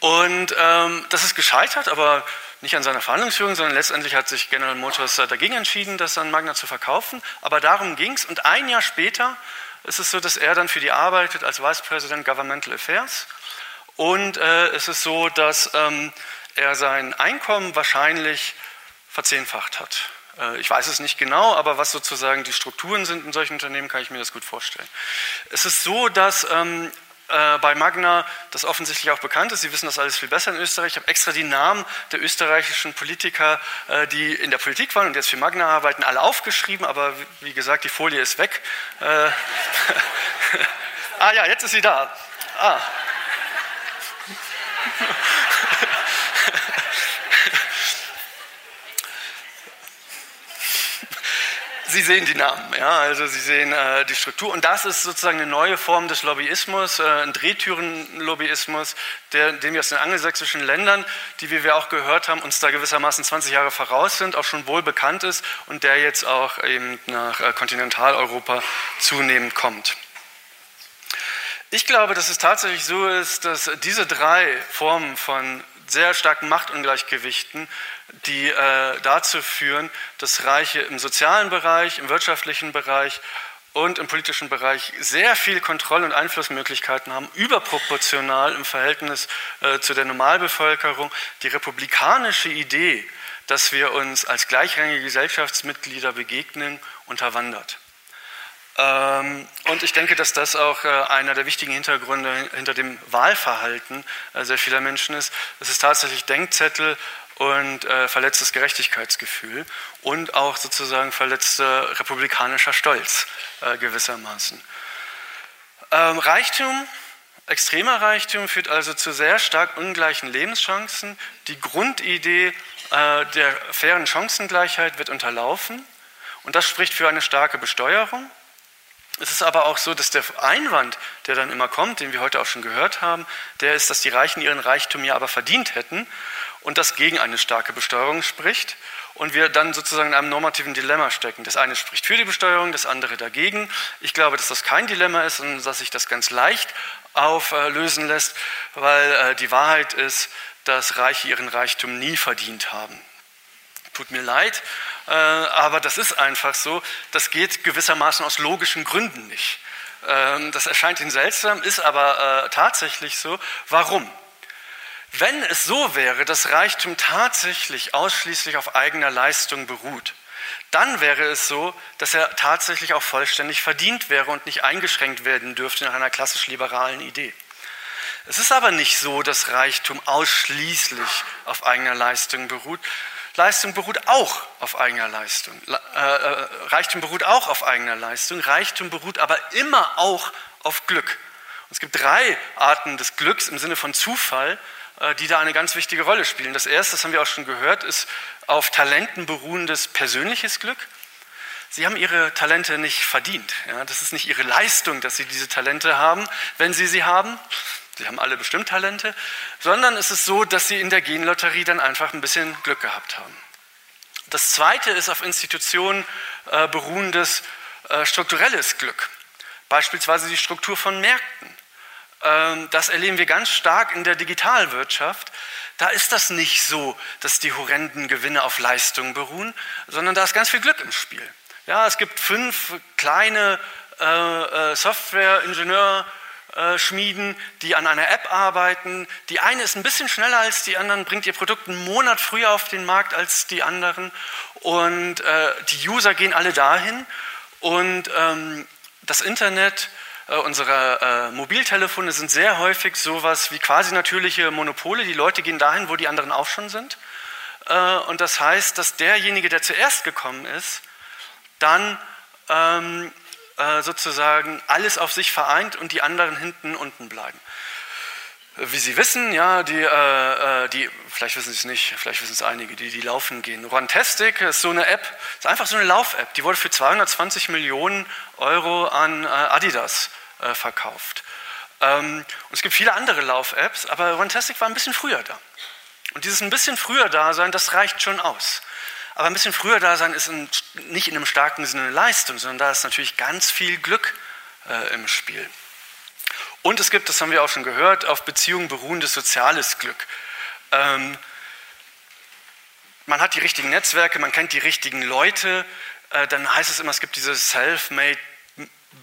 Speaker 3: Und ähm, das ist gescheitert, aber nicht an seiner Verhandlungsführung, sondern letztendlich hat sich General Motors dagegen entschieden, das an Magna zu verkaufen. Aber darum ging es. Und ein Jahr später ist es so, dass er dann für die arbeitet als Vice President Governmental Affairs. Und äh, es ist so, dass ähm, er sein Einkommen wahrscheinlich verzehnfacht hat. Äh, ich weiß es nicht genau, aber was sozusagen die Strukturen sind in solchen Unternehmen, kann ich mir das gut vorstellen. Es ist so, dass ähm, äh, bei Magna das offensichtlich auch bekannt ist. Sie wissen das alles viel besser in Österreich. Ich habe extra die Namen der österreichischen Politiker, äh, die in der Politik waren und jetzt für Magna arbeiten, alle aufgeschrieben, aber wie gesagt, die Folie ist weg. Äh, ah ja, jetzt ist sie da. Ah. Sie sehen die Namen, ja, also Sie sehen äh, die Struktur. Und das ist sozusagen eine neue Form des Lobbyismus, äh, ein Drehtüren-Lobbyismus, der, den wir aus den angelsächsischen Ländern, die, wie wir auch gehört haben, uns da gewissermaßen 20 Jahre voraus sind, auch schon wohl bekannt ist und der jetzt auch eben nach äh, Kontinentaleuropa zunehmend kommt. Ich glaube, dass es tatsächlich so ist, dass diese drei Formen von sehr starken Machtungleichgewichten die äh, dazu führen, dass Reiche im sozialen Bereich, im wirtschaftlichen Bereich und im politischen Bereich sehr viel Kontroll- und Einflussmöglichkeiten haben, überproportional im Verhältnis äh, zu der Normalbevölkerung. Die republikanische Idee, dass wir uns als gleichrangige Gesellschaftsmitglieder begegnen, unterwandert. Ähm, und ich denke, dass das auch äh, einer der wichtigen Hintergründe hinter dem Wahlverhalten äh, sehr vieler Menschen ist. Es ist tatsächlich Denkzettel und äh, verletztes Gerechtigkeitsgefühl und auch sozusagen verletzter republikanischer Stolz gewissermaßen. Ähm, Reichtum, extremer Reichtum führt also zu sehr stark ungleichen Lebenschancen. Die Grundidee der fairen Chancengleichheit wird unterlaufen und das spricht für eine starke Besteuerung. Es ist aber auch so, dass der Einwand, der dann immer kommt, den wir heute auch schon gehört haben, der ist, dass die Reichen ihren Reichtum ja aber verdient hätten und das gegen eine starke Besteuerung spricht und wir dann sozusagen in einem normativen Dilemma stecken. Das eine spricht für die Besteuerung, das andere dagegen. Ich glaube, dass das kein Dilemma ist und dass sich das ganz leicht auflösen lässt, weil äh, die Wahrheit ist, dass Reiche ihren Reichtum nie verdient haben. Tut mir leid, äh, aber das ist einfach so. Das geht gewissermaßen aus logischen Gründen nicht. Ähm, das erscheint Ihnen seltsam, ist aber äh, tatsächlich so. Warum? Wenn es so wäre, dass Reichtum tatsächlich ausschließlich auf eigener Leistung beruht, dann wäre es so, dass er tatsächlich auch vollständig verdient wäre und nicht eingeschränkt werden dürfte nach einer klassisch liberalen Idee. Es ist aber nicht so, dass Reichtum ausschließlich auf eigener Leistung beruht. Leistung beruht auch auf eigener Leistung. Äh, äh, Reichtum beruht auch auf eigener Leistung. Reichtum beruht aber immer auch auf Glück. Und es gibt drei Arten des Glücks im Sinne von Zufall äh, die da eine ganz wichtige Rolle spielen. Das erste, das haben wir auch schon gehört, ist auf Talenten beruhendes persönliches Glück. Sie haben ihre Talente nicht verdient. Ja, das ist nicht ihre Leistung, dass sie diese Talente haben, wenn sie sie haben. Sie haben alle bestimmt Talente, sondern es ist so, dass sie in der Genlotterie dann einfach ein bisschen Glück gehabt haben. Das zweite ist auf Institutionen äh, beruhendes äh, strukturelles Glück, beispielsweise die Struktur von Märkten. Ähm, das erleben wir ganz stark in der Digitalwirtschaft. Da ist das nicht so, dass die horrenden Gewinne auf Leistung beruhen, sondern da ist ganz viel Glück im Spiel. Ja, es gibt fünf kleine äh, äh, Software-Ingenieurschmieden, die an einer App arbeiten. Die eine ist ein bisschen schneller als die anderen, bringt ihr Produkt einen Monat früher auf den Markt als die anderen. Und äh, die User gehen alle dahin. Und ähm, das Internet äh, unsere äh, Mobiltelefone sind sehr häufig sowas wie quasi natürliche Monopole. Die Leute gehen dahin, wo die anderen auch schon sind. Äh, und das heißt, dass derjenige, der zuerst gekommen ist, dann ähm, äh, sozusagen alles auf sich vereint und die anderen hinten unten bleiben. Wie Sie wissen, ja, die, äh, äh, die vielleicht wissen Sie es nicht, vielleicht wissen es einige, die, die laufen gehen. Runtastic ist so eine App, ist einfach so eine Lauf-App. Die wurde für 220 Millionen Euro an äh, Adidas äh, verkauft. Ähm, und es gibt viele andere Lauf-Apps, aber Runtastic war ein bisschen früher da. Und dieses ein bisschen früher da sein, das reicht schon aus. Aber ein bisschen früher da sein ist in, nicht in einem starken Sinne Leistung, sondern da ist natürlich ganz viel Glück äh, im Spiel. Und es gibt, das haben wir auch schon gehört, auf Beziehungen beruhendes soziales Glück. Ähm, man hat die richtigen Netzwerke, man kennt die richtigen Leute, äh, dann heißt es immer, es gibt diese Self-Made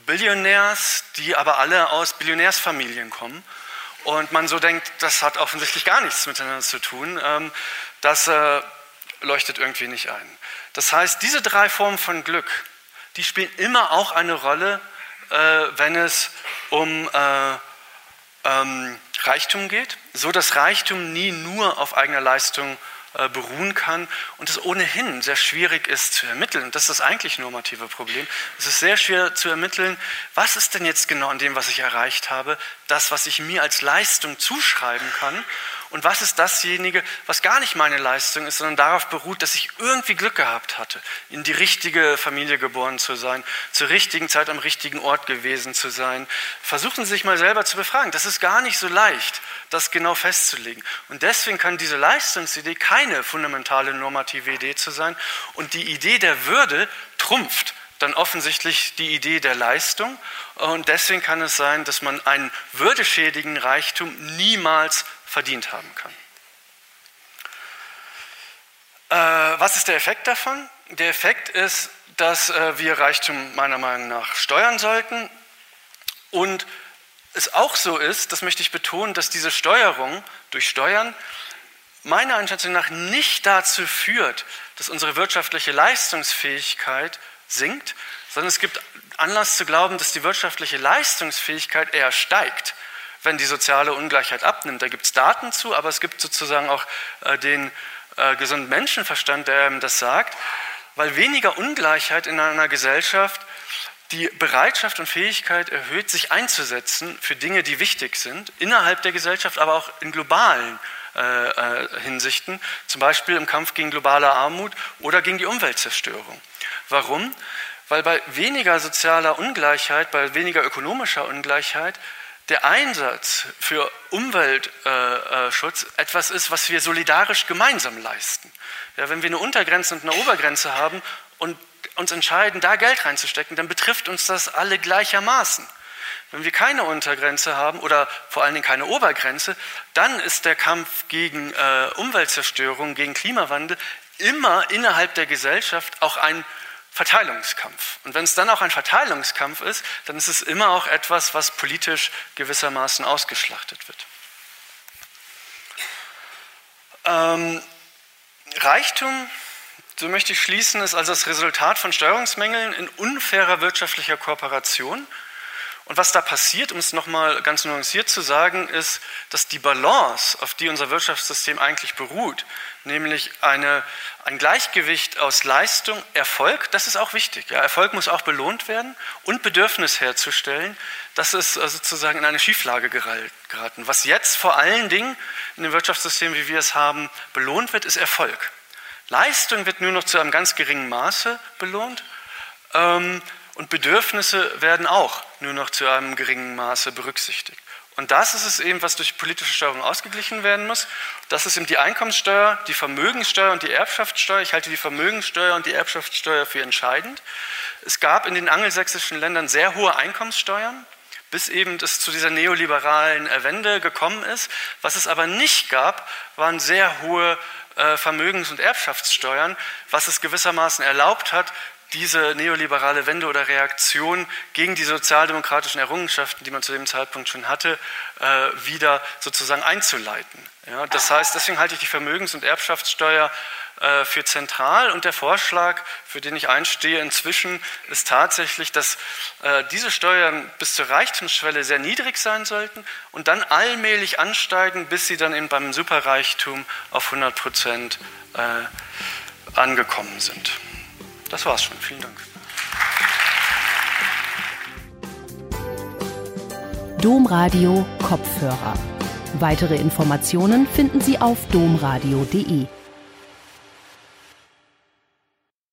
Speaker 3: Billionärs, die aber alle aus Billionärsfamilien kommen. Und man so denkt, das hat offensichtlich gar nichts miteinander zu tun. Ähm, das äh, leuchtet irgendwie nicht ein. Das heißt, diese drei Formen von Glück, die spielen immer auch eine Rolle, äh, wenn es um äh, ähm, Reichtum geht, so dass Reichtum nie nur auf eigener Leistung äh, beruhen kann und es ohnehin sehr schwierig ist zu ermitteln. Das ist das eigentlich normative Problem. Es ist sehr schwer zu ermitteln, was ist denn jetzt genau an dem, was ich erreicht habe, das, was ich mir als Leistung zuschreiben kann und was ist dasjenige, was gar nicht meine Leistung ist, sondern darauf beruht, dass ich irgendwie Glück gehabt hatte, in die richtige Familie geboren zu sein, zur richtigen Zeit am richtigen Ort gewesen zu sein. Versuchen Sie sich mal selber zu befragen. Das ist gar nicht so leicht, das genau festzulegen. Und deswegen kann diese Leistungsidee keine fundamentale normative Idee zu sein. Und die Idee der Würde trumpft dann offensichtlich die Idee der Leistung. Und deswegen kann es sein, dass man einen würdeschädigen Reichtum niemals verdient haben kann. Äh, was ist der Effekt davon? Der Effekt ist, dass äh, wir Reichtum meiner Meinung nach steuern sollten und es auch so ist, das möchte ich betonen, dass diese Steuerung durch Steuern meiner Einschätzung nach nicht dazu führt, dass unsere wirtschaftliche Leistungsfähigkeit sinkt, sondern es gibt Anlass zu glauben, dass die wirtschaftliche Leistungsfähigkeit eher steigt wenn die soziale Ungleichheit abnimmt. Da gibt es Daten zu, aber es gibt sozusagen auch äh, den äh, gesunden Menschenverstand, der das sagt, weil weniger Ungleichheit in einer Gesellschaft die Bereitschaft und Fähigkeit erhöht, sich einzusetzen für Dinge, die wichtig sind, innerhalb der Gesellschaft, aber auch in globalen äh, äh Hinsichten, zum Beispiel im Kampf gegen globale Armut oder gegen die Umweltzerstörung. Warum? Weil bei weniger sozialer Ungleichheit, bei weniger ökonomischer Ungleichheit der Einsatz für Umweltschutz etwas ist, was wir solidarisch gemeinsam leisten. Ja, wenn wir eine Untergrenze und eine Obergrenze haben und uns entscheiden, da Geld reinzustecken, dann betrifft uns das alle gleichermaßen. Wenn wir keine Untergrenze haben oder vor allen Dingen keine Obergrenze, dann ist der Kampf gegen äh, Umweltzerstörung, gegen Klimawandel immer innerhalb der Gesellschaft auch ein Verteilungskampf. Und wenn es dann auch ein Verteilungskampf ist, dann ist es immer auch etwas, was politisch gewissermaßen ausgeschlachtet wird. Ähm, Reichtum, so möchte ich schließen, ist also das Resultat von Steuerungsmängeln in unfairer wirtschaftlicher Kooperation und was da passiert, um es nochmal ganz nuanciert zu sagen, ist, dass die Balance, auf die unser Wirtschaftssystem eigentlich beruht, nämlich eine, ein Gleichgewicht aus Leistung, Erfolg, das ist auch wichtig. Ja, Erfolg muss auch belohnt werden und Bedürfnis herzustellen, das ist äh, sozusagen in eine Schieflage geraten. Was jetzt vor allen Dingen in dem Wirtschaftssystem, wie wir es haben, belohnt wird, ist Erfolg. Leistung wird nur noch zu einem ganz geringen Maße belohnt. Ähm, und Bedürfnisse werden auch nur noch zu einem geringen Maße berücksichtigt. Und das ist es eben, was durch politische Steuerung ausgeglichen werden muss. Das ist eben die Einkommenssteuer, die Vermögenssteuer und die Erbschaftssteuer. Ich halte die Vermögenssteuer und die Erbschaftssteuer für entscheidend. Es gab in den angelsächsischen Ländern sehr hohe Einkommenssteuern, bis eben es zu dieser neoliberalen Wende gekommen ist. Was es aber nicht gab, waren sehr hohe äh, Vermögens- und Erbschaftssteuern, was es gewissermaßen erlaubt hat, diese neoliberale Wende oder Reaktion gegen die sozialdemokratischen Errungenschaften, die man zu dem Zeitpunkt schon hatte, äh, wieder sozusagen einzuleiten. Ja, das heißt, deswegen halte ich die Vermögens- und Erbschaftssteuer äh, für zentral und der Vorschlag, für den ich einstehe inzwischen, ist tatsächlich, dass äh, diese Steuern bis zur Reichtumsschwelle sehr niedrig sein sollten und dann allmählich ansteigen, bis sie dann eben beim Superreichtum auf 100 Prozent angekommen sind. Das war's schon. Vielen Dank.
Speaker 1: Domradio Kopfhörer. Weitere Informationen finden Sie auf domradio.de.